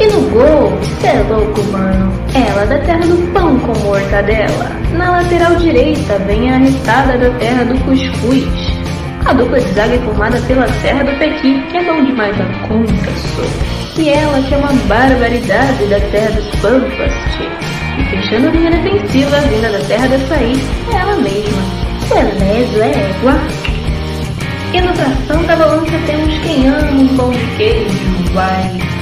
E no gol, cê é louco, mano. Ela da terra do pão com mortadela. Na lateral direita vem a arrestada da terra do cuscuz. A dupla de zaga é formada pela Serra do Pequi, que é bom demais a conta, sou. E ela que é uma barbaridade da terra dos pampas, tchê. E fechando a linha defensiva, vinda da terra da açaí, é ela mesma. Belezo é égua. E no tração da balança temos quem ama um de queijo, vai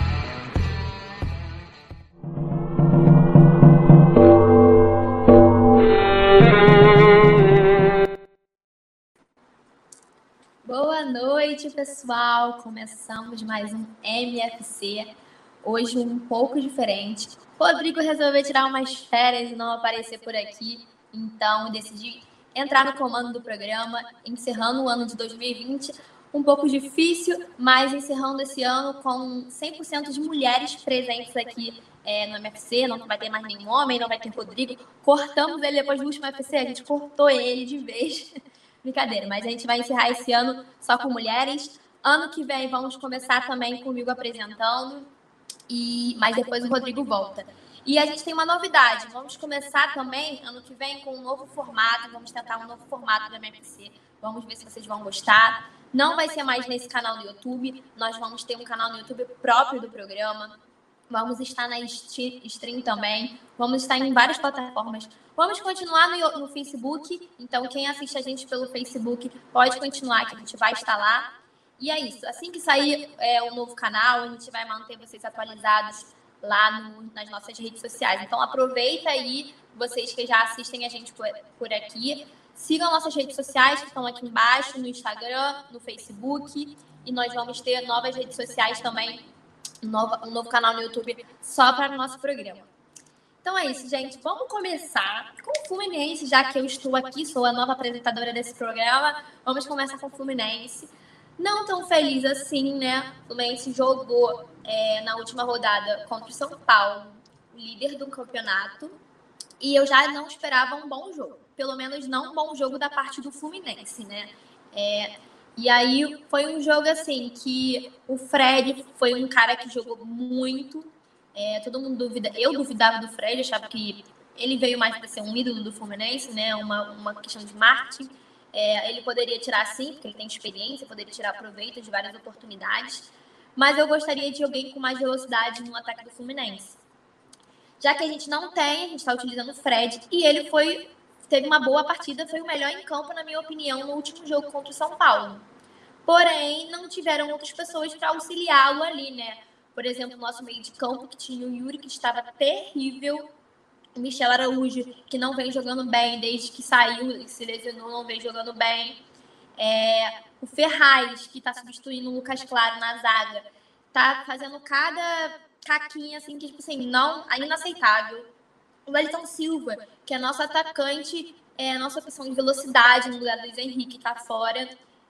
Noite, pessoal. Começamos mais um MFC. Hoje um pouco diferente. Rodrigo resolveu tirar umas férias e não aparecer por aqui, então decidi entrar no comando do programa, encerrando o ano de 2020. Um pouco difícil, mas encerrando esse ano com 100% de mulheres presentes aqui é, no MFC. Não vai ter mais nenhum homem, não vai ter Rodrigo. Cortamos ele depois do último MFC, a gente cortou ele de vez. Brincadeira, mas a gente vai encerrar esse ano só com mulheres. Ano que vem vamos começar também comigo apresentando, e mas depois o Rodrigo volta. E a gente tem uma novidade, vamos começar também ano que vem com um novo formato, vamos tentar um novo formato do MFC. Vamos ver se vocês vão gostar. Não vai ser mais nesse canal do YouTube, nós vamos ter um canal no YouTube próprio do programa. Vamos estar na stream também. Vamos estar em várias plataformas. Vamos continuar no, no, Facebook. Então, quem assiste a gente pelo Facebook pode continuar, que a gente vai estar lá. E é isso. Assim que sair é, o novo canal, a gente vai manter vocês atualizados lá no, nas nossas redes sociais. Então, aproveita aí, vocês que já assistem a gente por, por aqui. Sigam nossas redes sociais que estão aqui embaixo, no Instagram, no Facebook. E nós vamos ter novas redes sociais também um novo, canal no YouTube só para o nosso programa. Então é isso, gente. Vamos começar com o Fluminense, já que eu estou aqui, sou a nova apresentadora desse programa. Vamos começar com o Fluminense. Não tão feliz assim, né? O Fluminense jogou é, na última rodada contra o São Paulo, líder do campeonato. E eu já não esperava um bom jogo. Pelo menos não um bom jogo da parte do Fluminense, né? É, e aí foi um jogo assim que o Fred foi um cara que jogou muito. É, todo mundo duvida. Eu duvidava do Fred, achava que ele veio mais para ser um ídolo do Fluminense, né? Uma, uma questão de marketing. É, ele poderia tirar sim, porque ele tem experiência, poderia tirar proveito de várias oportunidades. Mas eu gostaria de alguém com mais velocidade no ataque do Fluminense. Já que a gente não tem, a gente está utilizando o Fred e ele foi teve uma boa partida, foi o melhor em campo, na minha opinião, no último jogo contra o São Paulo. Porém, não tiveram outras pessoas para auxiliá-lo ali, né? Por exemplo, o nosso meio de campo, que tinha o Yuri, que estava terrível. O Michel Araújo, que não vem jogando bem desde que saiu e se lesionou, não vem jogando bem. É, o Ferraz, que está substituindo o Lucas Claro na zaga, tá fazendo cada caquinha assim que, tipo assim, não, inaceitável. O Wellington Silva, que é nosso atacante, é a nossa opção de velocidade no lugar do Luiz Henrique, tá fora.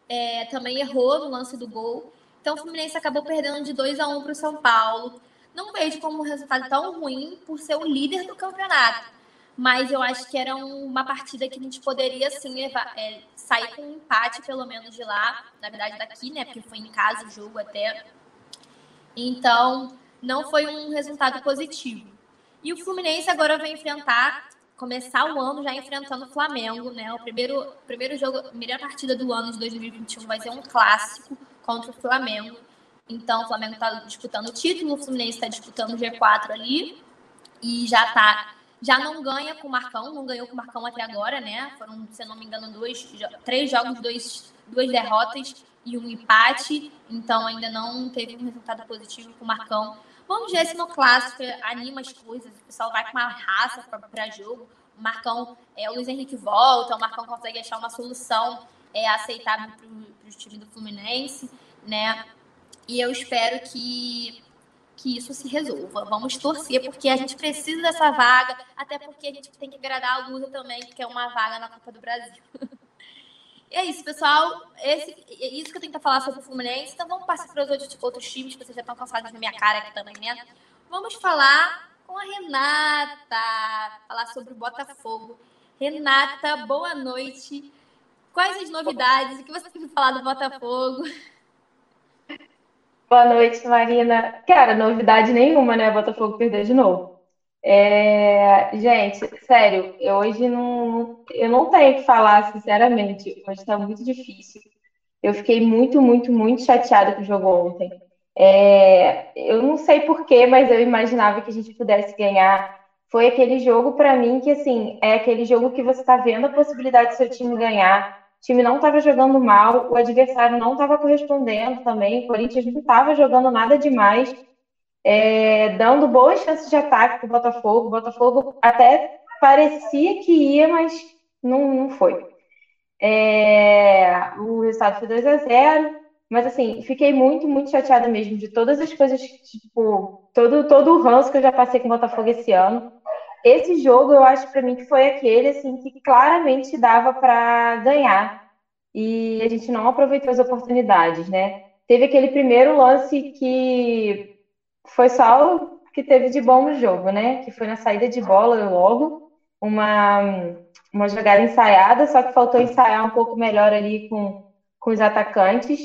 É, também errou no lance do gol. Então o Fluminense acabou perdendo de 2 a 1 para o São Paulo. Não vejo como um resultado tão ruim por ser o líder do campeonato. Mas eu acho que era uma partida que a gente poderia sim levar, é, sair com um empate, pelo menos, de lá. Na verdade, daqui, né? Porque foi em casa o jogo até. Então, não foi um resultado positivo. E o Fluminense agora vai enfrentar, começar o ano já enfrentando o Flamengo, né? O primeiro, primeiro jogo, a primeira partida do ano de 2021 vai ser um clássico contra o Flamengo. Então, o Flamengo está disputando o título, o Fluminense está disputando o G4 ali e já tá já não ganha com o Marcão, não ganhou com o Marcão até agora, né? Foram, se não me engano, dois, três jogos, dois, duas derrotas e um empate, então ainda não teve um resultado positivo com o Marcão. Vamos ver se no clássico anima as coisas, o pessoal vai com uma raça para jogo. O Marcão, é, o Luiz Henrique volta, o Marcão consegue achar uma solução é, aceitável para o time do Fluminense, né? E eu espero que que isso se resolva. Vamos torcer, porque a gente precisa dessa vaga, até porque a gente tem que agradar a Lusa também, que é uma vaga na Copa do Brasil. E é isso, pessoal. Esse, é isso que eu tenho falar sobre o Fluminense. Então vamos passar para os outros, outros times, que vocês já estão cansados na minha cara aqui também, né? Vamos falar com a Renata, falar sobre o Botafogo. Renata, boa noite. Quais as novidades? O que você tem falar do Botafogo? Boa noite, Marina. Cara, novidade nenhuma, né? Botafogo perdeu de novo. É... Gente, sério, eu hoje não, eu não tenho que falar, sinceramente. Hoje está muito difícil. Eu fiquei muito, muito, muito chateada com o jogo ontem. É... Eu não sei porquê, mas eu imaginava que a gente pudesse ganhar. Foi aquele jogo, para mim, que assim, é aquele jogo que você está vendo a possibilidade do seu time ganhar o time não estava jogando mal, o adversário não estava correspondendo também, o Corinthians não estava jogando nada demais, é, dando boas chances de ataque para o Botafogo. O Botafogo até parecia que ia, mas não, não foi. É, o resultado foi 2 a 0 mas assim, fiquei muito, muito chateada mesmo de todas as coisas, tipo, todo, todo o ranço que eu já passei com o Botafogo esse ano. Esse jogo, eu acho para mim que foi aquele assim que claramente dava para ganhar e a gente não aproveitou as oportunidades, né? Teve aquele primeiro lance que foi só o que teve de bom no jogo, né? Que foi na saída de bola logo, uma, uma jogada ensaiada, só que faltou ensaiar um pouco melhor ali com, com os atacantes.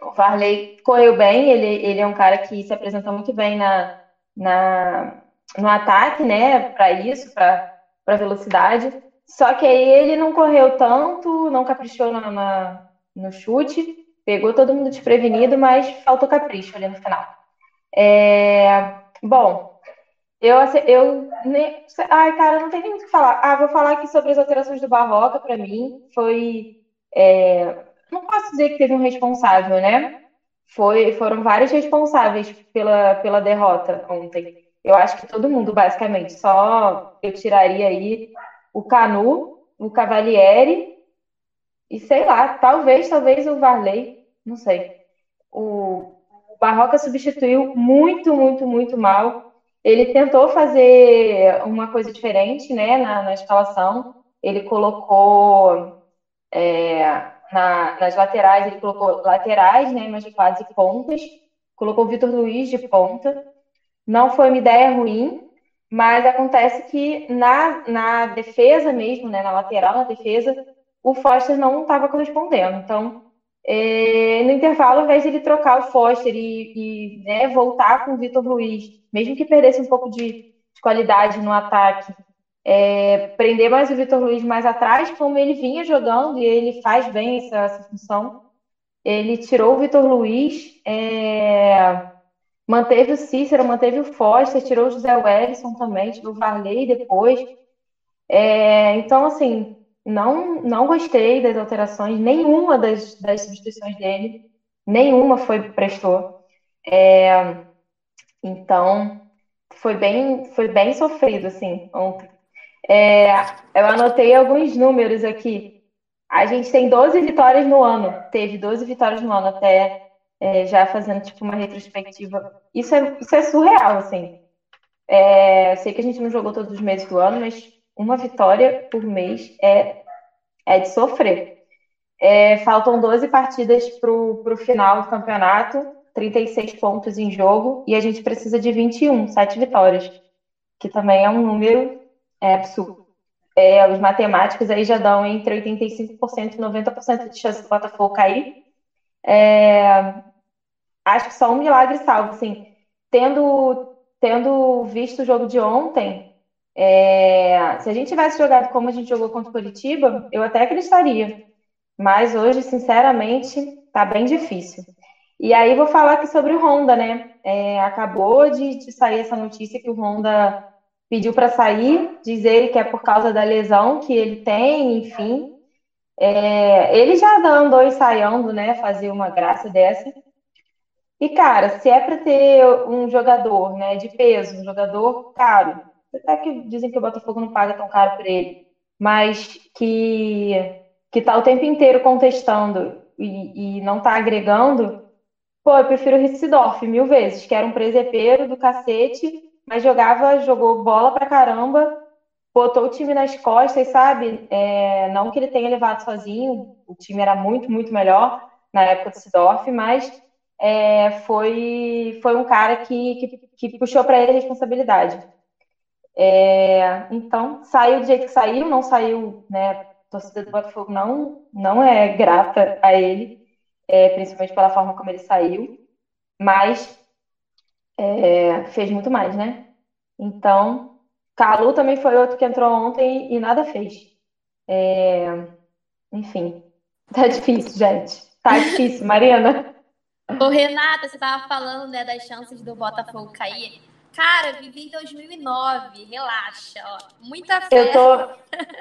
O Varley correu bem, ele, ele é um cara que se apresentou muito bem na, na, no ataque, né, para isso, para velocidade. Só que aí ele não correu tanto, não caprichou na, na, no chute, pegou todo mundo desprevenido, mas faltou capricho ali no final. É, bom, eu, eu ai, cara, não tem nem o que falar. Ah, vou falar aqui sobre as alterações do Barroca, para mim, foi. É, não posso dizer que teve um responsável, né? Foi, foram vários responsáveis pela, pela derrota ontem. Eu acho que todo mundo, basicamente. Só eu tiraria aí o Canu, o Cavalieri e sei lá, talvez, talvez o Varley, não sei. O, o Barroca substituiu muito, muito, muito mal. Ele tentou fazer uma coisa diferente, né, na, na escalação. Ele colocou é, na, nas laterais, ele colocou laterais, né, mas quase pontas. Colocou o Vitor Luiz de ponta não foi uma ideia ruim, mas acontece que na, na defesa mesmo, né, na lateral, na defesa, o Foster não estava correspondendo. Então, é, no intervalo, ao invés de ele trocar o Foster e, e né, voltar com o Vitor Luiz, mesmo que perdesse um pouco de, de qualidade no ataque, é, prender mais o Vitor Luiz mais atrás, como ele vinha jogando, e ele faz bem essa, essa função. Ele tirou o Vitor Luiz, é, Manteve o Cícero, manteve o Foster, tirou o José Wellison também, tirou o Varley depois. É, então, assim, não, não gostei das alterações, nenhuma das, das substituições dele, nenhuma foi prestou. É, então, foi bem, foi bem sofrido, assim, ontem. É, eu anotei alguns números aqui. A gente tem 12 vitórias no ano, teve 12 vitórias no ano até é, já fazendo tipo uma retrospectiva. Isso é, isso é surreal, assim. É, sei que a gente não jogou todos os meses do ano, mas uma vitória por mês é, é de sofrer. É, faltam 12 partidas para o final do campeonato, 36 pontos em jogo, e a gente precisa de 21, 7 vitórias, que também é um número é, absurdo. É, os matemáticos aí já dão entre 85% e 90% de chance do Botafogo cair. É, acho que só um milagre salvo, assim. tendo, tendo visto o jogo de ontem, é, se a gente tivesse jogado como a gente jogou contra o Curitiba, eu até acreditaria. Mas hoje, sinceramente, tá bem difícil. E aí vou falar aqui sobre o Honda, né? É, acabou de, de, sair essa notícia que o Honda pediu para sair, dizer que é por causa da lesão que ele tem, enfim. É, ele já andou ensaiando, né? Fazer uma graça dessa. E, cara, se é para ter um jogador né, de peso, um jogador caro, até que dizem que o Botafogo não paga tão caro por ele, mas que, que tá o tempo inteiro contestando e, e não tá agregando, pô, eu prefiro o Rissidorf mil vezes, que era um presepeiro do cacete, mas jogava, jogou bola pra caramba, botou o time nas costas, sabe? É, não que ele tenha levado sozinho, o time era muito, muito melhor na época do Sidorf, mas é, foi, foi um cara que, que, que puxou para ele a responsabilidade. É, então, saiu do jeito que saiu, não saiu, né? A torcida do Botafogo não, não é grata a ele, é, principalmente pela forma como ele saiu, mas é, fez muito mais, né? Então, Calu também foi outro que entrou ontem e nada fez. É, enfim, tá difícil, gente. Tá difícil, Mariana. Ô, Renata, você tava falando né, das chances do Botafogo cair. Cara, vivi em 2009, relaxa, ó. Muita fé. Eu tô,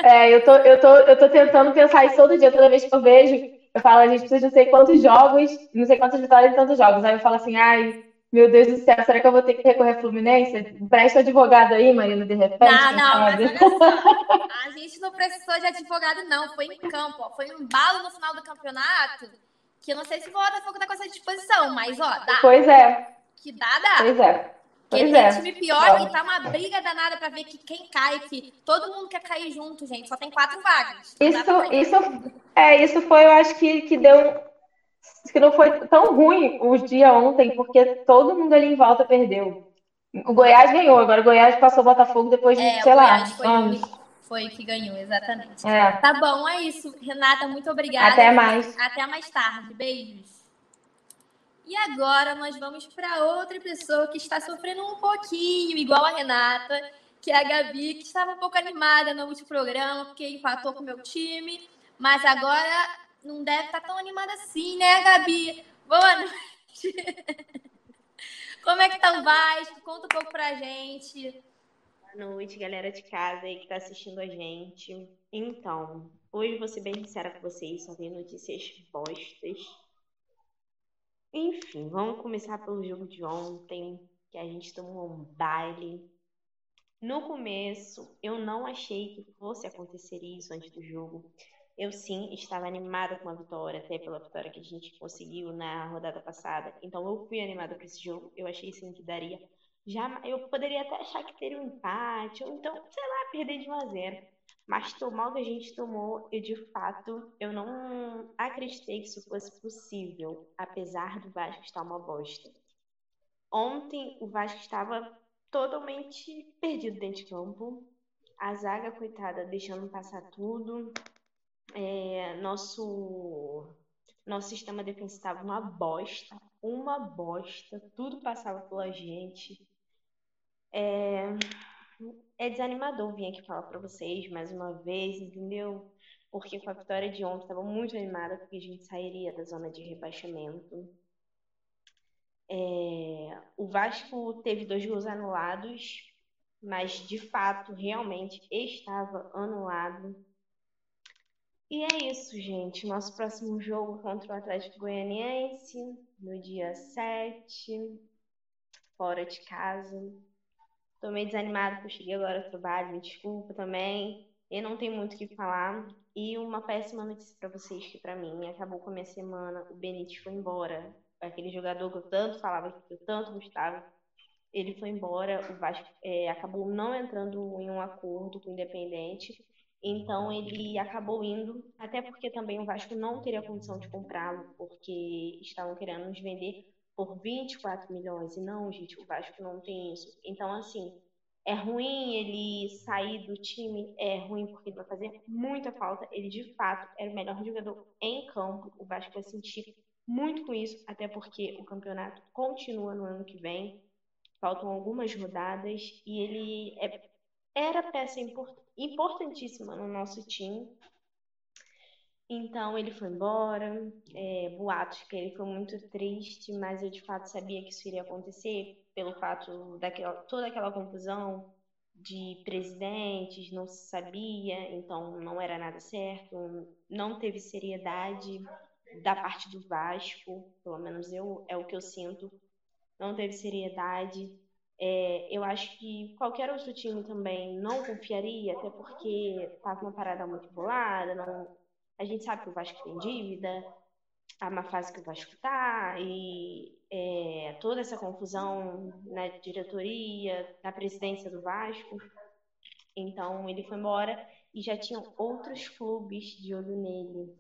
é, eu tô, eu tô, eu tô tentando pensar isso todo dia, toda vez que eu vejo, eu falo, a gente precisa de não sei quantos jogos, não sei quantas vitórias em tantos jogos. Aí eu falo assim, ai, meu Deus do céu, será que eu vou ter que recorrer à Fluminense? Presta advogado aí, Marina, de repente. Não, não, mas olha só. A gente não precisou de advogado, não. Foi em campo, ó. Foi um balo no final do campeonato que eu não sei se o Botafogo tá com essa disposição, mas ó, dá. Pois é. Que dá, dá. Pois é. Pois Porque é. tem time pior e tá uma briga danada pra ver que quem cai, que todo mundo quer cair junto, gente. Só tem quatro vagas. Isso, isso, é, isso foi, eu acho que, que deu. Que não foi tão ruim o dia ontem, porque todo mundo ali em volta perdeu. O Goiás ganhou, agora o Goiás passou o Botafogo depois de, é, sei lá, anos. Foi que ganhou, exatamente. É. Tá bom, é isso. Renata, muito obrigada. Até mais. Até mais tarde. Beijos. E agora nós vamos para outra pessoa que está sofrendo um pouquinho, igual a Renata, que é a Gabi, que estava um pouco animada no último programa, porque empatou com o meu time, mas agora não deve estar tá tão animada assim, né, Gabi? Boa noite. Como é que tá o Vasco? Conta um pouco pra gente noite, galera de casa aí que tá assistindo a gente. Então, hoje vou ser bem sincera com vocês, só tem notícias postas. Enfim, vamos começar pelo jogo de ontem, que a gente tomou um baile. No começo, eu não achei que fosse acontecer isso antes do jogo. Eu sim estava animada com a vitória, até pela vitória que a gente conseguiu na rodada passada. Então eu fui animada com esse jogo. Eu achei sim que daria já, eu poderia até achar que teria um empate, ou então, sei lá, perder de 1 a 0. Mas tomar o que a gente tomou, e de fato, eu não acreditei que isso fosse possível, apesar do Vasco estar uma bosta. Ontem, o Vasco estava totalmente perdido dentro de campo. A zaga, coitada, deixando passar tudo. É, nosso, nosso sistema defensivo estava uma bosta, uma bosta. Tudo passava pela gente. É, é desanimador vir aqui falar para vocês mais uma vez, entendeu? Porque com a vitória de ontem estava muito animada porque a gente sairia da zona de rebaixamento. É, o Vasco teve dois gols anulados, mas de fato realmente estava anulado. E é isso, gente. Nosso próximo jogo contra o Atlético Goianiense, no dia 7, fora de casa. Tô meio desanimada porque eu cheguei agora ao trabalho, me desculpa também. Eu não tenho muito o que falar. E uma péssima notícia para vocês que para mim acabou com a minha semana. O Benítez foi embora. Aquele jogador que eu tanto falava, que eu tanto gostava. Ele foi embora. O Vasco é, acabou não entrando em um acordo com o Independente. Então ele acabou indo, até porque também o Vasco não teria condição de comprá-lo, porque estavam querendo nos vender por 24 milhões. E não, gente, o Vasco não tem isso. Então, assim, é ruim ele sair do time, é ruim porque ele vai fazer muita falta. Ele, de fato, era o melhor jogador em campo. O Vasco vai sentir muito com isso, até porque o campeonato continua no ano que vem. faltam algumas rodadas e ele é, era peça import, importantíssima no nosso time. Então ele foi embora, é, boatos que ele foi muito triste, mas eu de fato sabia que isso iria acontecer pelo fato daquela toda aquela confusão de presidentes, não se sabia, então não era nada certo, não teve seriedade da parte do Vasco, pelo menos eu é o que eu sinto, não teve seriedade. É, eu acho que qualquer outro time também não confiaria, até porque estava uma parada muito bolada, não, a gente sabe que o Vasco tem dívida, a má fase que o Vasco está, e é, toda essa confusão na diretoria, na presidência do Vasco. Então ele foi embora e já tinham outros clubes de olho nele.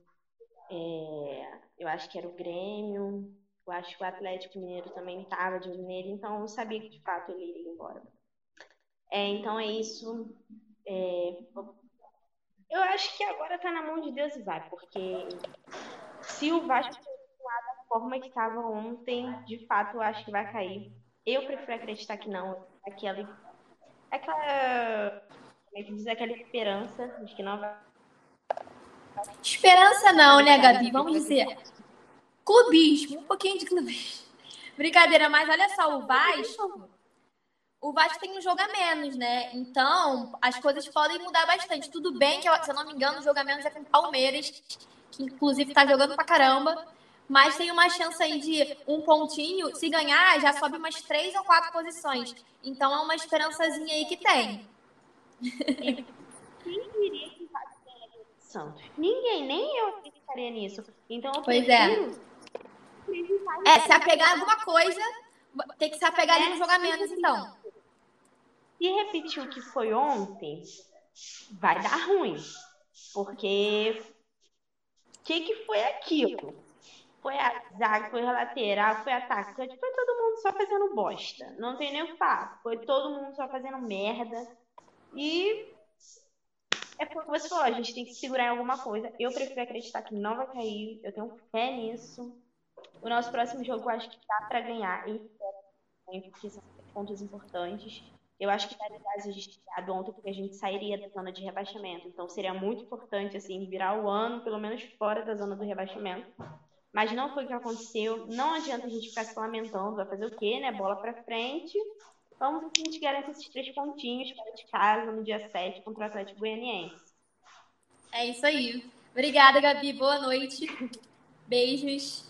É, eu acho que era o Grêmio, eu acho que o Atlético Mineiro também estava de olho nele, então eu sabia que de fato ele iria embora. É, então é isso. É, eu acho que agora está na mão de Deus e vai, porque se o Vasco continuar da forma que estava ontem, de fato eu acho que vai cair. Eu prefiro acreditar que não. Aquela. Aquela. Como é que diz? Aquela esperança de que não vai. Esperança não, né, Gabi? Vamos dizer. Clubismo, um pouquinho de clubismo. Brincadeira, mas olha só, o Vasco. O Vasco tem um jogo a menos, né? Então, as coisas podem mudar bastante. Tudo bem que, se eu não me engano, o jogo a menos é com o Palmeiras, que inclusive tá jogando pra caramba. Mas tem uma chance aí de um pontinho. Se ganhar, já sobe umas três ou quatro posições. Então é uma esperançazinha aí que tem. Quem diria que? Ninguém, nem eu acreditaria nisso. Então eu pois é. É, se apegar em alguma coisa, tem que se apegar ali no jogo a menos, então. Se repetir o que foi ontem, vai dar ruim. Porque o que, que foi aquilo? Foi a zaga, foi a lateral, foi atacante, foi todo mundo só fazendo bosta. Não tem nem o falar. Foi todo mundo só fazendo merda. E é porque você falou, a gente tem que segurar em alguma coisa. Eu prefiro acreditar que não vai cair. Eu tenho fé nisso. O nosso próximo jogo eu acho que dá para ganhar. Espero, porque são pontos importantes. Eu acho que daria a gente criado ontem porque a gente sairia da zona de rebaixamento. Então seria muito importante assim virar o ano pelo menos fora da zona do rebaixamento. Mas não foi o que aconteceu. Não adianta a gente ficar se lamentando. Vai fazer o quê, né? Bola para frente. Vamos ver se a gente garante esses três pontinhos para de casa no dia 7 contra o Atlético Goianiense. É isso aí. Obrigada, Gabi. Boa noite. Beijos.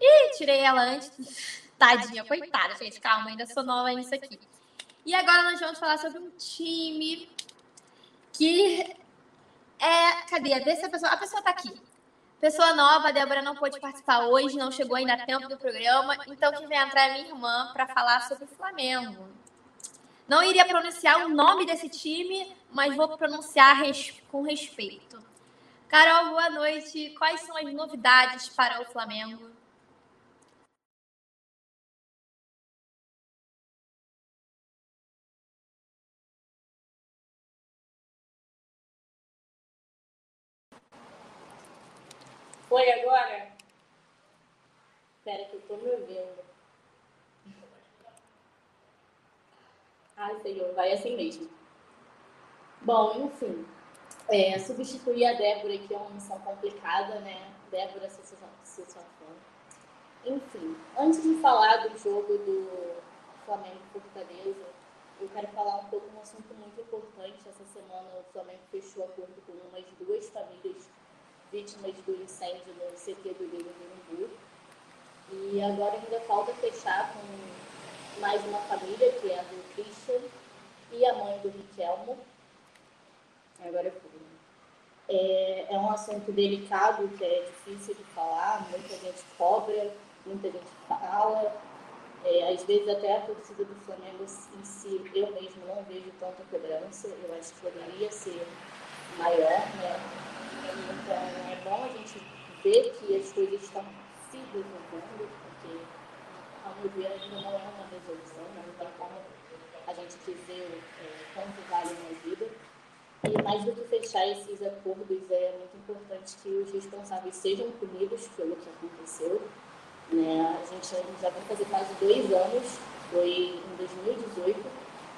Ih, tirei ela antes. Tadinha, coitada, gente. Calma, ainda sou nova nisso aqui. E agora nós vamos falar sobre um time que é. Cadê? Se a pessoa. A pessoa tá aqui. Pessoa nova, a Débora não pôde participar hoje, não chegou ainda a tempo do programa. Então, que vem entrar é minha irmã para falar sobre o Flamengo. Não iria pronunciar o nome desse time, mas vou pronunciar res... com respeito. Carol, boa noite. Quais são as novidades para o Flamengo? Foi agora? Espera que eu tô me ouvindo. Ai, Senhor, vai assim mesmo. Bom, enfim. É, substituir a Débora aqui é uma missão complicada, né? Débora Sessafã. Enfim, antes de falar do jogo do Flamengo Fortaleza, eu quero falar um pouco de um assunto muito importante. Essa semana o Flamengo fechou acordo com umas duas famílias vítimas do incêndio no CT do Rio Morumbi. E agora ainda falta fechar com mais uma família, que é a do Christian e a mãe do Riquelmo. Agora eu fui. É, é um assunto delicado, que é difícil de falar, muita gente cobra, muita gente fala. É, às vezes até a torcida do Flamengo em si, eu mesmo não vejo tanta cobrança, eu acho que poderia ser maior, né? Então, é bom a gente ver que as coisas estão se resolvendo, porque, ao meu ainda não é uma resolução, né? não tem como a gente dizer é, quanto vale uma vida. E mais do que fechar esses acordos, é muito importante que os responsáveis sejam punidos pelo que aconteceu. Né? A gente já vai fazer quase dois anos, foi em 2018,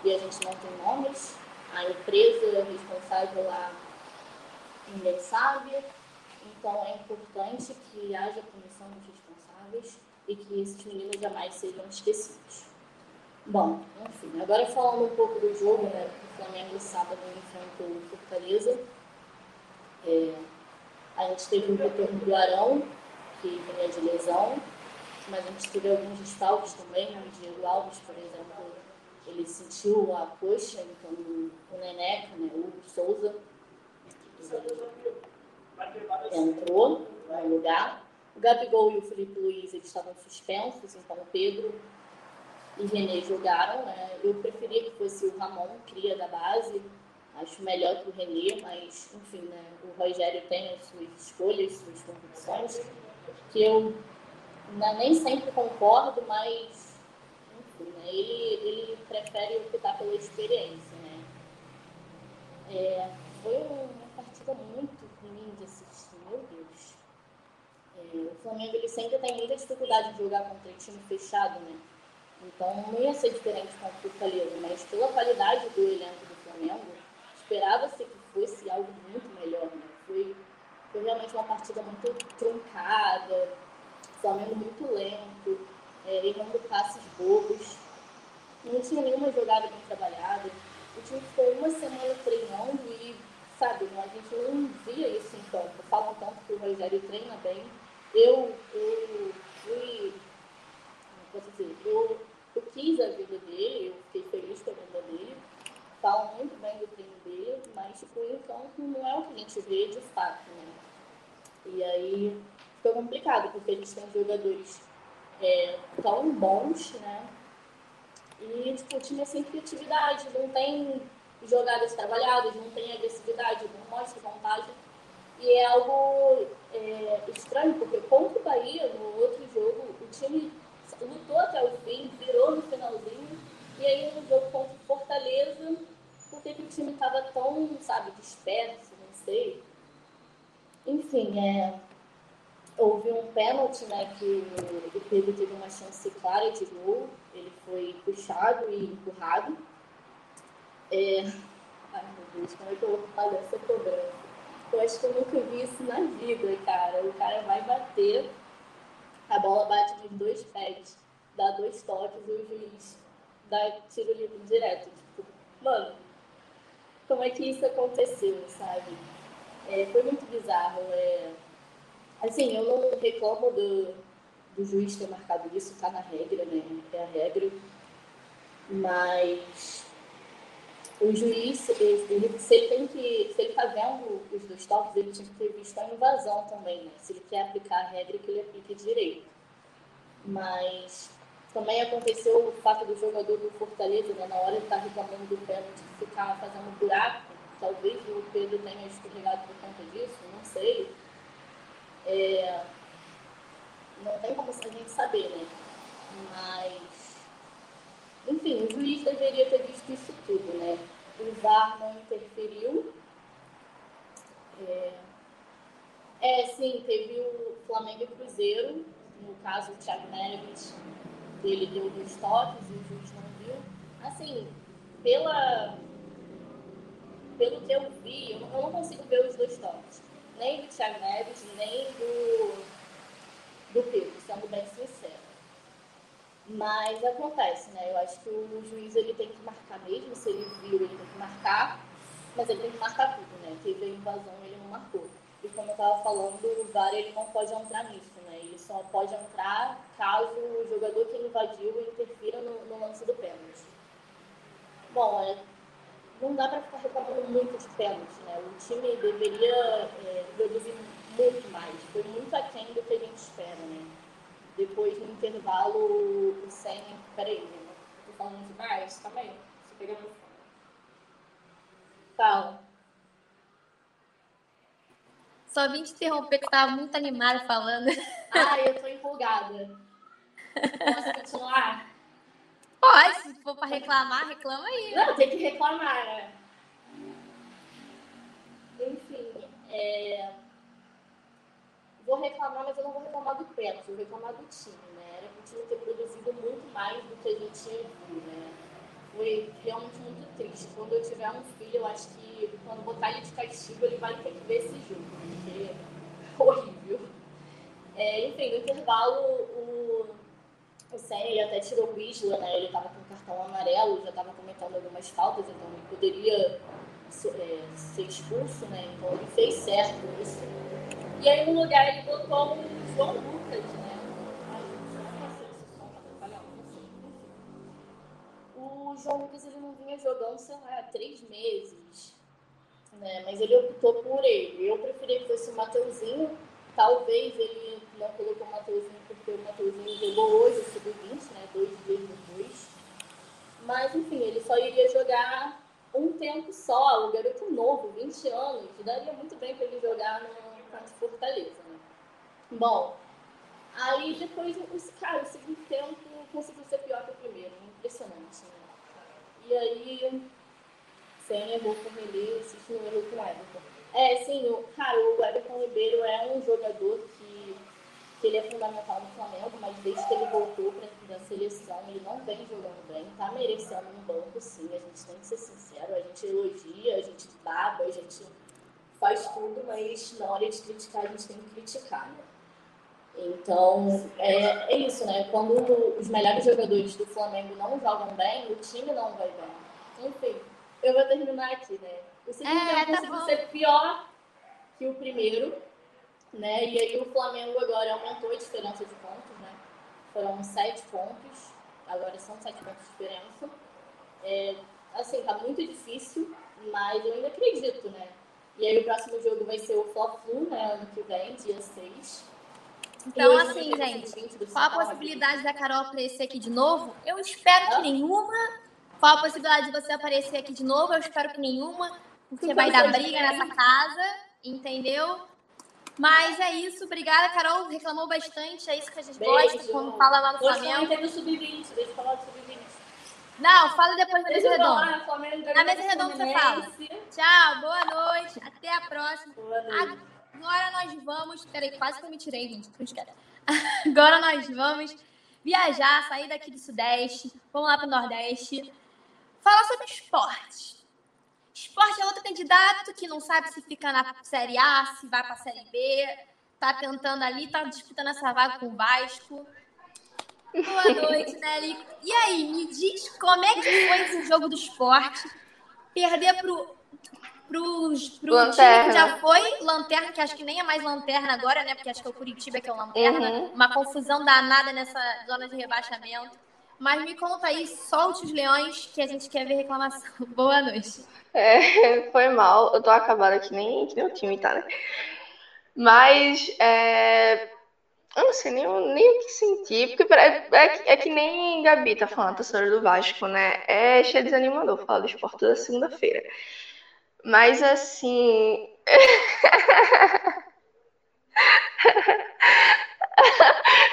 e a gente não tem nomes. A empresa responsável lá ninguém sabe. Então é importante que haja punição dos responsáveis e que esses meninos jamais sejam esquecidos. Bom, enfim, agora falando um pouco do jogo, né? O Flamengo sábado enfrentou o Fortaleza. É, a gente teve o retorno do Arão, que vinha de lesão, mas a gente teve alguns desfalques também, né? O Diego Alves, por exemplo, ele sentiu a coxa, então o Neneca, né? o Souza, entrou no lugar. O Gabigol e o Felipe Luiz eles estavam suspensos, então o Pedro e René jogaram. Né? Eu preferia que fosse o Ramon, cria da base. Acho melhor que o René, mas enfim, né? o Rogério tem as suas escolhas, suas convicções, que eu né, nem sempre concordo, mas enfim, né? ele, ele prefere optar pela experiência. Né? É, foi uma partida muito ruim de assistir, meu Deus. É, o Flamengo ele sempre tem muita dificuldade de jogar contra time fechado, né? Então não ia ser diferente com o Fortaleza, mas pela qualidade do elenco do Flamengo, esperava-se que fosse algo muito melhor. Né? Foi, foi realmente uma partida muito truncada, o Flamengo muito lento, é, errando passes bobos, não tinha nenhuma jogada bem trabalhada. O time ficou uma semana treinando e, sabe, a gente não via isso em campo. Falam tanto que o Rogério treina bem. Eu, eu fui, posso dizer, eu eu quis a vida dele, eu fiquei feliz com a vida dele. Falam muito bem do treino dele, mas tipo, em campo não é o que a gente vê de fato, né? E aí ficou complicado, porque a gente tem jogadores é, tão bons, né? E tipo, o time é sem criatividade, não tem jogadas trabalhadas, não tem agressividade, não mostra vontade. E é algo é, estranho, porque contra o Bahia, no outro jogo, o time lutou até o fim, virou no finalzinho. E aí no jogo contra o Fortaleza, por que, o time estava tão, sabe, disperso, não sei. Enfim, é, houve um pênalti, né, que o Pedro teve uma chance clara de gol, ele foi puxado e empurrado. É... Ai meu Deus, como é que eu vou fazer essa cobrança? Eu acho que eu nunca vi isso na vida, cara. O cara vai bater a bola bate nos dois pés, dá dois toques e o juiz dá tiro livre direto. Tipo, mano, como é que isso aconteceu, sabe? É, foi muito bizarro. É... Assim, eu não reclamo do, do juiz ter marcado isso, tá na regra, né? É a regra. Mas o juiz, ele, se ele tem que, se ele tá vendo os dois toques, ele tinha que ter visto a invasão também, né? Se ele quer aplicar a regra, que ele aplique direito. Mas também aconteceu o fato do jogador do Fortaleza, né, na hora de estar tá reclamando do pênalti, ficar fazendo buraco. Talvez o Pedro tenha escorregado por conta disso, não sei. É, não tem como a gente saber, né? Mas enfim, o juiz deveria ter visto isso tudo, né? O VAR não interferiu. É, é sim, teve o Flamengo e Cruzeiro, no caso o Thiago Neves, ele deu dois toques e o juiz não viu. Assim, pela, pelo que eu vi, eu não consigo ver os dois toques. Nem do Thiago Neves, nem do, do Pedro, sendo bem sincero. Mas acontece, né? Eu acho que o juiz ele tem que marcar mesmo, se ele viu, ele tem que marcar, mas ele tem que marcar tudo, né? Teve a invasão, ele não marcou. E como eu estava falando, o VAR ele não pode entrar nisso, né? Ele só pode entrar caso o jogador que invadiu interfira no, no lance do pênalti. Bom, é, não dá para ficar reclamando muito de pênalti, né? O time deveria é, produzir muito mais, foi muito aquém do que a gente espera, né? Depois, no intervalo, o Senna. Peraí, eu tô falando demais também. Você pega meu fone. Fala. Só vim te interromper, que eu tava muito animada falando. Ah, eu tô empolgada. Posso continuar? Pode, se for pra reclamar, reclama aí. Não, tem que reclamar, né? Enfim, é vou reclamar, mas eu não vou reclamar do Pepsi, vou reclamar do time, né? Era para o time ter produzido muito mais do que a gente viu, né? Foi realmente muito triste. Quando eu tiver um filho, eu acho que quando botar ele de castigo, ele vai ter que ver esse jogo, porque é horrível. É, enfim, no intervalo, o, o Senna ele até tirou o Isla, né? Ele estava com cartão amarelo, já estava cometendo algumas faltas, então ele poderia é, ser expulso, né? Então ele fez certo isso. E aí no lugar ele botou o João Lucas, né? O João Lucas ele não vinha jogando, sei lá, três meses. Né? Mas ele optou por ele. Eu preferia que fosse o Mateuzinho. Talvez ele não colocou o Mateuzinho porque o Mateuzinho jogou hoje o sub-20, né? Dois dias depois. Mas enfim, ele só iria jogar um tempo só, o garoto novo, 20 anos, daria muito bem para ele jogar no Fortaleza, né? Bom, aí depois, cara, o segundo tempo conseguiu ser pior que o primeiro, impressionante, né? E aí, sem errou com o Relê, não errou com o Everton. É, sim, o, cara, o Everton Ribeiro é um jogador que que ele é fundamental no Flamengo, mas desde que ele voltou para a seleção, ele não vem jogando bem, tá merecendo um banco sim, a gente tem que ser sincero, a gente elogia, a gente baba, a gente faz tudo, mas na hora de criticar a gente tem que criticar, né? Então, é, é isso, né? Quando os melhores jogadores do Flamengo não jogam bem, o time não vai bem. Enfim, eu vou terminar aqui, né? O segundo é, tempo tá ser pior que o primeiro, né? E aí o Flamengo agora aumentou a diferença de pontos, né? Foram sete pontos, agora são sete pontos de diferença. É, assim, tá muito difícil, mas eu ainda acredito, né? E aí o próximo jogo vai ser o Fla-Flu, né? Ano que vem, dia 6. Então, assim, gente, qual a possibilidade da Carol aparecer aqui de novo? Eu espero que nenhuma. Qual a possibilidade de você aparecer aqui de novo? Eu espero que nenhuma, porque vai dar briga nessa casa, entendeu? Mas é isso, obrigada, Carol. Reclamou bastante, é isso que a gente Beijo. gosta quando fala lá no Flamengo. Hoje sub-20, deixa eu falar do sub-20. Não, fala depois da mesa redonda. Na mesa redonda você fala. Tchau, boa noite, até a próxima. Agora nós vamos. Peraí, quase que eu me tirei, gente. Agora nós vamos viajar, sair daqui do Sudeste, vamos lá para o Nordeste, falar sobre esporte. Esporte é outro candidato que não sabe se fica na Série A, se vai para a Série B, tá tentando ali, tá disputando essa vaga com o Vasco. Boa noite, Nelly. E aí, me diz como é que foi esse jogo do esporte? Perder pro, pros, pro time que já foi lanterna, que acho que nem é mais lanterna agora, né? Porque acho que é o Curitiba que é o lanterna. Uhum. Uma confusão danada nessa zona de rebaixamento. Mas me conta aí, solte os leões, que a gente quer ver reclamação. Boa noite. É, foi mal. Eu tô acabada que nem, que nem o time tá, né? Mas é, eu não sei nem, nem o que sentir, porque é, é, é que nem Gabi tá falando, torcedora do Vasco, né? É cheio desanimador falar do esporte toda segunda-feira. Mas assim.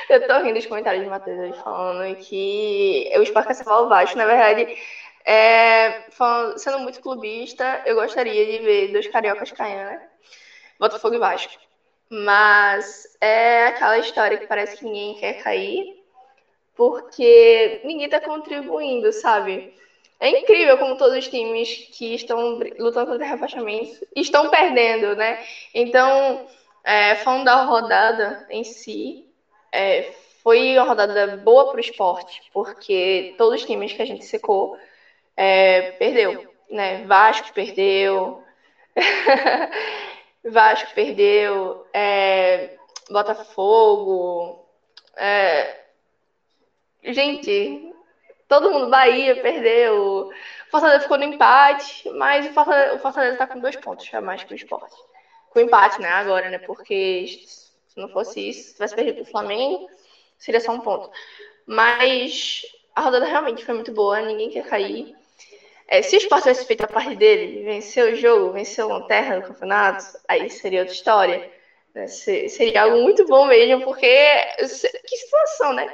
Eu tô rindo dos comentários de Matheus falando que o Sport quer salvar o Vasco. Na verdade, é, falando, sendo muito clubista, eu gostaria de ver dois cariocas caindo, né? Botafogo e Vasco. Mas é aquela história que parece que ninguém quer cair, porque ninguém tá contribuindo, sabe? É incrível como todos os times que estão lutando contra o rebaixamento estão perdendo, né? Então, é, falando da rodada em si, é, foi uma rodada boa para o esporte, porque todos os times que a gente secou é, perdeu, né? Vasco perdeu, Vasco perdeu, é, Botafogo, é, gente, todo mundo, Bahia perdeu, o Fortaleza ficou no empate, mas o Fortaleza está com dois pontos a mais que o esporte. Com empate, né? Agora, né? Porque se não fosse isso, se tivesse perdido para o Flamengo, seria só um ponto. Mas a rodada realmente foi muito boa, ninguém quer cair. É, se o Sport tivesse feito a parte dele, venceu o jogo, venceu o Lanterna no campeonato, aí seria outra história. Né? Seria algo muito bom mesmo, porque. Que situação, né?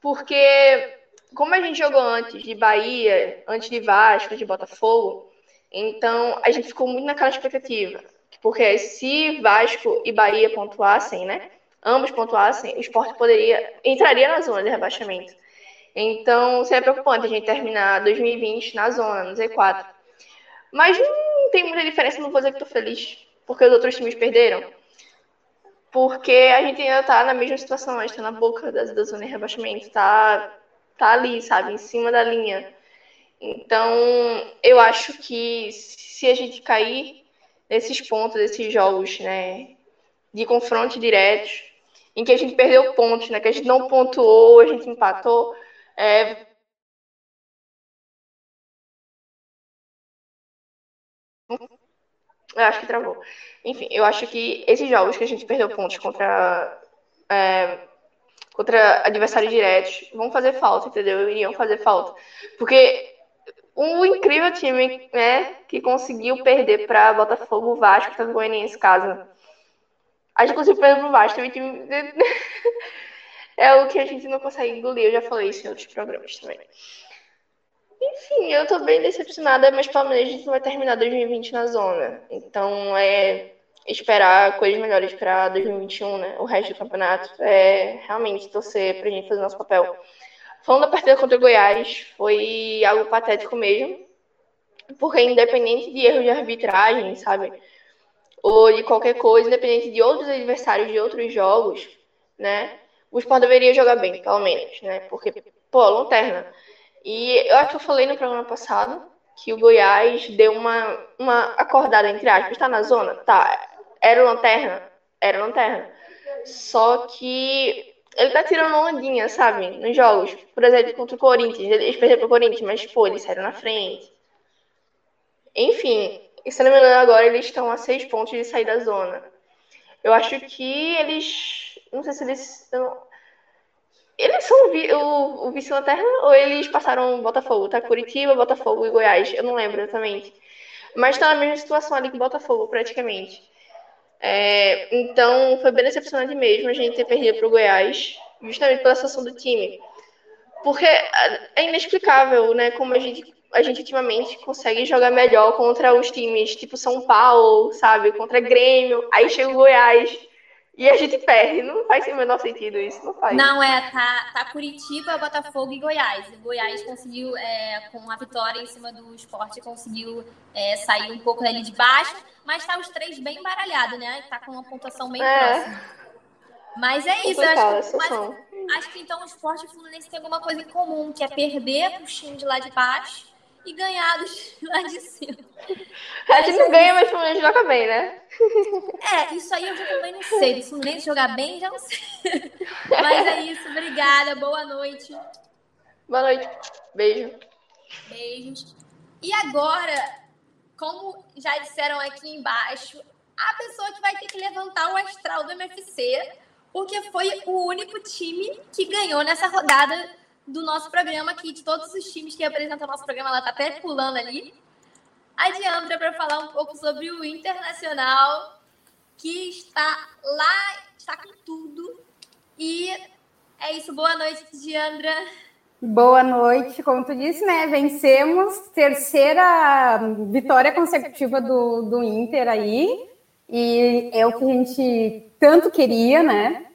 Porque, como a gente jogou antes de Bahia, antes de Vasco, de Botafogo, então a gente ficou muito naquela expectativa. Porque se Vasco e Bahia pontuassem, né? Ambos pontuassem, o esporte poderia. entraria na zona de rebaixamento. Então, seria preocupante a gente terminar 2020 na zona, no Z4. Mas não tem muita diferença, não vou dizer que estou feliz, porque os outros times perderam. Porque a gente ainda está na mesma situação, a gente está na boca da, da zona de rebaixamento, está tá ali, sabe, em cima da linha. Então, eu acho que se a gente cair nesses pontos, nesses jogos, né, de confronto diretos, em que a gente perdeu pontos, né, que a gente não pontuou, a gente empatou, é, eu acho que travou. Enfim, eu acho que esses jogos que a gente perdeu pontos contra é, contra adversários diretos vão fazer falta, entendeu? Iriam fazer falta. Porque um incrível time, né, que conseguiu perder para Botafogo, Vasco, Tanto Goianiense casa. A gente conseguiu perder pro Vasco, também time é o que a gente não consegue engolir, eu já falei isso em outros programas também. Enfim, eu tô bem decepcionada, mas pelo menos a gente vai terminar 2020 na zona. Então é esperar coisas melhores para 2021, né? O resto do campeonato. É realmente torcer pra gente fazer nosso papel. Falando da partida contra o Goiás, foi algo patético mesmo. Porque independente de erros de arbitragem, sabe? Ou de qualquer coisa, independente de outros adversários de outros jogos, né? O Sport deveria jogar bem, pelo menos, né? Porque, pô, lanterna. E eu acho que eu falei no programa passado que o Goiás deu uma, uma acordada, entre aspas, tá na zona? Tá. Era lanterna? Era lanterna. Só que ele tá tirando uma ondinha, sabe? Nos jogos. Por exemplo, contra o Corinthians. Eles perderam pro Corinthians, mas, pô, eles saíram na frente. Enfim, se não me engano, agora eles estão a seis pontos de sair da zona. Eu acho que eles. Não sei se eles. Eles são o, o vice-lanterna ou eles passaram Botafogo? Tá Curitiba, Botafogo e Goiás. Eu não lembro exatamente. Mas tá na mesma situação ali que Botafogo, praticamente. É, então, foi bem decepcionante mesmo a gente ter perdido para o Goiás, justamente pela situação do time. Porque é inexplicável, né, como a gente, a gente ultimamente consegue jogar melhor contra os times tipo São Paulo, sabe, contra Grêmio, aí chega o Goiás e a gente perde. Não faz o menor sentido isso, não faz. Não, é, tá, tá Curitiba, Botafogo e Goiás. O Goiás conseguiu, é, com a vitória em cima do esporte, conseguiu é, sair um pouco ali de baixo mas tá os três bem embaralhados, né? Tá com uma pontuação bem é. próxima. Mas é isso, eu acho que, mas, acho que então o esporte e o Fluminense tem alguma coisa em comum, que é perder para os times de lá de baixo e ganhar dos lá de cima. A gente não ganha, mas o Fluminense joga bem, né? É, isso aí eu já também não sei. Se o Fluminense jogar bem, já não sei. Mas é isso, obrigada, boa noite. Boa noite, beijo. Beijos. E agora, como já disseram aqui embaixo, a pessoa que vai ter que levantar o astral do MFC, porque foi o único time que ganhou nessa rodada do nosso programa aqui, de todos os times que apresentam o nosso programa, ela tá até pulando ali. A Diandra para falar um pouco sobre o Internacional, que está lá, está com tudo. E é isso, boa noite, Diandra. Boa noite, como tu disse, né? Vencemos, terceira vitória consecutiva do, do Inter aí, e é o que a gente tanto queria, né?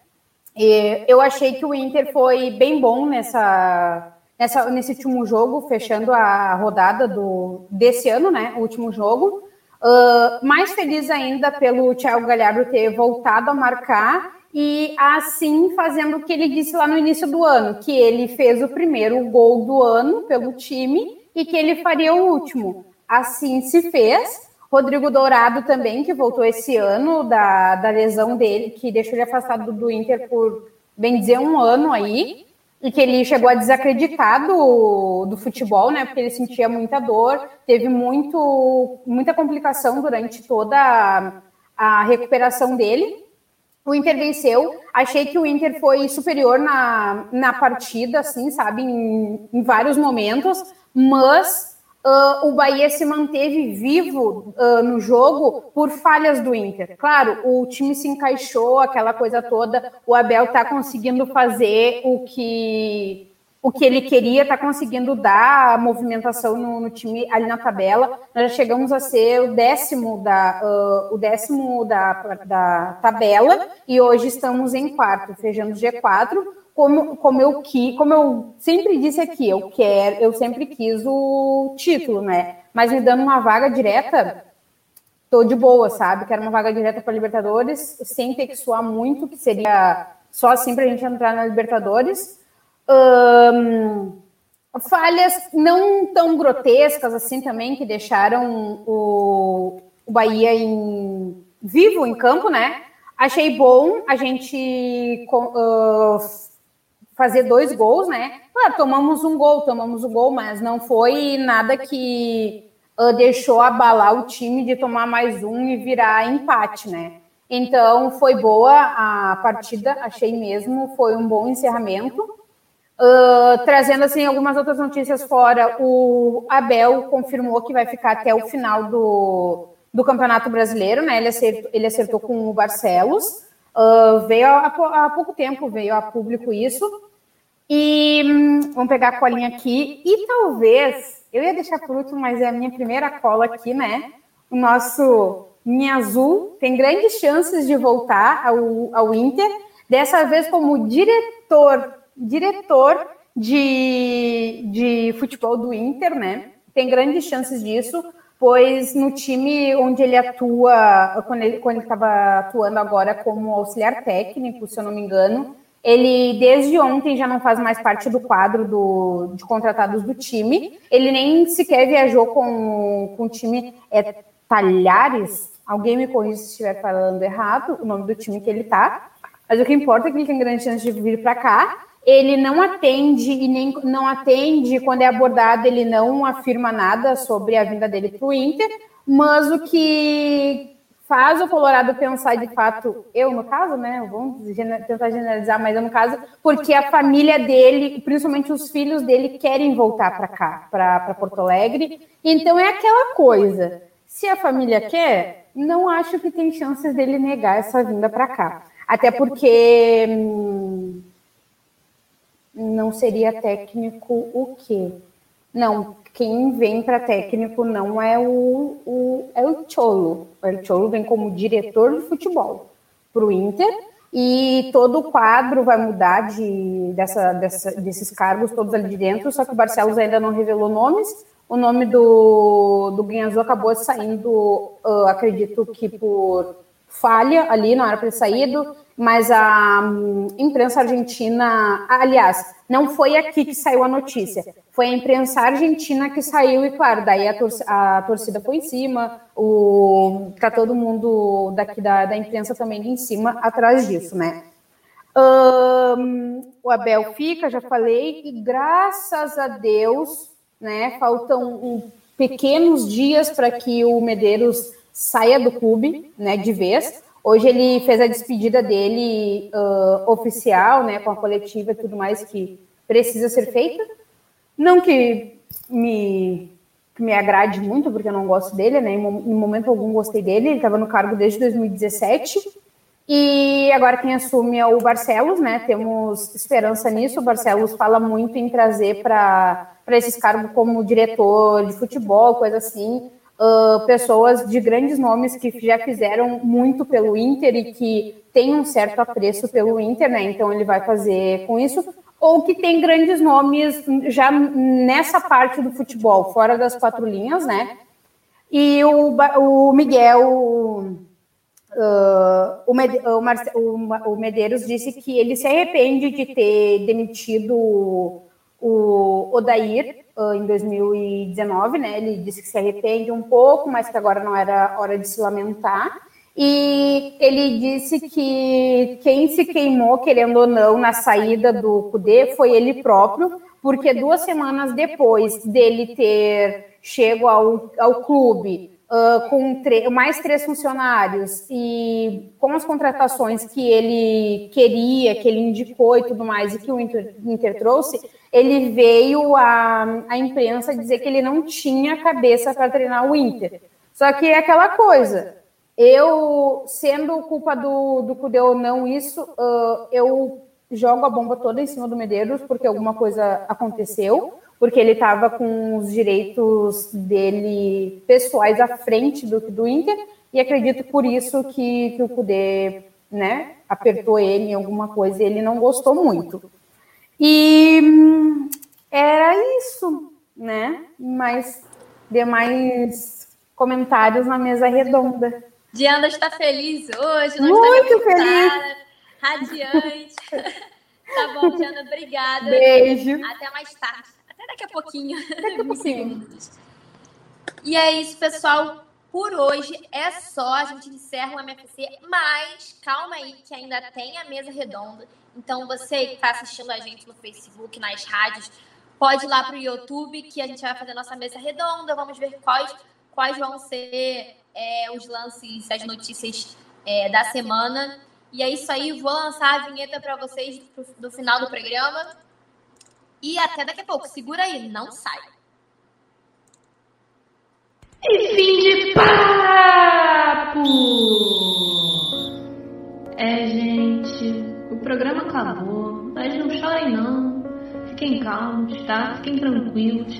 Eu achei que o Inter foi bem bom nessa, nessa, nesse último jogo, fechando a rodada do, desse ano, né? O último jogo. Uh, mais feliz ainda pelo Thiago Galhardo ter voltado a marcar e assim fazendo o que ele disse lá no início do ano, que ele fez o primeiro gol do ano pelo time e que ele faria o último. Assim se fez. Rodrigo Dourado também, que voltou esse ano da, da lesão dele, que deixou ele afastado do Inter por, bem dizer, um ano aí, e que ele chegou a desacreditar do, do futebol, né? Porque ele sentia muita dor, teve muito, muita complicação durante toda a, recuperação dele o Inter venceu. Achei que o Inter foi superior na, na partida, assim, sabe, em, em vários momentos, mas uh, o Bahia se manteve vivo uh, no jogo por falhas do Inter. Claro, o time se encaixou, aquela coisa toda. O Abel tá conseguindo fazer o que o que ele queria, está conseguindo dar movimentação no, no, time ali na tabela. Nós já chegamos a ser o décimo da, uh, o décimo da, da tabela e hoje estamos em quarto, fechando G4. Como, como, eu, como eu sempre disse aqui, eu quero, eu sempre quis o título, né? Mas me dando uma vaga direta, tô de boa, sabe? Quero uma vaga direta para Libertadores, sem ter que suar muito, que seria só assim para a gente entrar na Libertadores. Um, falhas não tão grotescas assim também, que deixaram o, o Bahia em, vivo em campo, né? Achei bom a gente uh, fazer dois gols, né? Claro, tomamos um gol, tomamos um gol, mas não foi nada que uh, deixou abalar o time de tomar mais um e virar empate, né? Então foi boa a partida, achei mesmo, foi um bom encerramento. Uh, trazendo assim algumas outras notícias fora, o Abel confirmou que vai ficar até o final do, do Campeonato Brasileiro, né? Ele acertou, ele acertou com o Barcelos, uh, veio há, pouco tempo, veio a público isso. E hum, vamos pegar a colinha aqui. E talvez, eu ia deixar por último, mas é a minha primeira cola aqui, né? O nosso Minha Azul tem grandes chances de voltar ao, ao Inter, dessa vez como diretor diretor de, de futebol do Inter, né? Tem grandes chances disso, pois no time onde ele atua, quando ele quando estava atuando agora como auxiliar técnico, se eu não me engano, ele desde ontem já não faz mais parte do quadro do, de contratados do time. Ele nem sequer viajou com, com o time é, Talhares. Alguém me corrija se estiver falando errado o nome do time que ele está. Mas o que importa é que ele tem grande chance de vir para cá ele não atende e nem não atende quando é abordado, ele não afirma nada sobre a vinda dele para o Inter, mas o que faz o Colorado pensar de fato, eu no caso, né? Vamos tentar generalizar, mas eu no caso, porque a família dele, principalmente os filhos dele, querem voltar para cá, para Porto Alegre. Então é aquela coisa. Se a família quer, não acho que tem chances dele negar essa vinda para cá. Até porque. Hum, não seria técnico o quê? Não, quem vem para técnico não é o, o, é o Cholo. O Cholo vem como diretor de futebol para o Inter e todo o quadro vai mudar de, dessa, dessa, desses cargos todos ali de dentro, só que o Barcelos ainda não revelou nomes. O nome do, do Guinhazu acabou saindo, uh, acredito que por falha ali, não era para ter saído mas a um, imprensa argentina, aliás, não foi aqui que saiu a notícia, foi a imprensa argentina que saiu, e claro, daí a, tor a torcida foi em cima, o, tá todo mundo daqui da, da imprensa também em cima atrás disso, né? Um, o Abel fica, já falei, e graças a Deus, né, faltam um, pequenos dias para que o Medeiros saia do clube, né, de vez. Hoje ele fez a despedida dele uh, oficial, né, com a coletiva e tudo mais que precisa ser feita. Não que me, que me agrade muito, porque eu não gosto dele, né? Em momento algum gostei dele. Ele estava no cargo desde 2017. E agora quem assume é o Barcelos, né? Temos esperança nisso. O Barcelos fala muito em trazer para esses cargos como diretor de futebol, coisa assim, pessoas de grandes nomes que já fizeram muito pelo Inter e que têm um certo apreço pelo Inter, né? Então ele vai fazer com isso, ou que tem grandes nomes já nessa parte do futebol, fora das quatro linhas, né? E o, o Miguel. Uh, o, o Medeiros disse que ele se arrepende de ter demitido o Odair uh, em 2019, né? Ele disse que se arrepende um pouco, mas que agora não era hora de se lamentar. E ele disse que quem se queimou, querendo ou não, na saída do Cudê foi ele próprio, porque duas semanas depois dele ter chego ao, ao clube uh, com mais três funcionários e com as contratações que ele queria, que ele indicou e tudo mais, e que o Inter, Inter trouxe, ele veio à, à imprensa dizer que ele não tinha cabeça para treinar o Inter. Só que é aquela coisa, eu, sendo culpa do, do Cudê ou não isso, uh, eu jogo a bomba toda em cima do Medeiros porque alguma coisa aconteceu, porque ele estava com os direitos dele pessoais à frente do, do Inter, e acredito por isso que, que o Cudê né, apertou ele em alguma coisa e ele não gostou muito. E hum, era isso, né? Mas demais comentários na mesa redonda. Diana está feliz hoje, muito feliz, radiante. tá bom, Diana, obrigada. Beijo. Até mais tarde. Daqui a pouquinho. Daqui a pouquinho. E é isso, pessoal. Por hoje é só, a gente encerra o MFC, mas calma aí que ainda tem a mesa redonda. Então você que está assistindo a gente no Facebook, nas rádios, pode ir lá para o YouTube que a gente vai fazer nossa mesa redonda. Vamos ver quais, quais vão ser é, os lances, as notícias é, da semana. E é isso aí, vou lançar a vinheta para vocês do final do programa. E até daqui a pouco. Segura aí, não sai. E fim de papo! É, gente, o programa acabou, mas não chorem não. Fiquem calmos, tá? Fiquem tranquilos.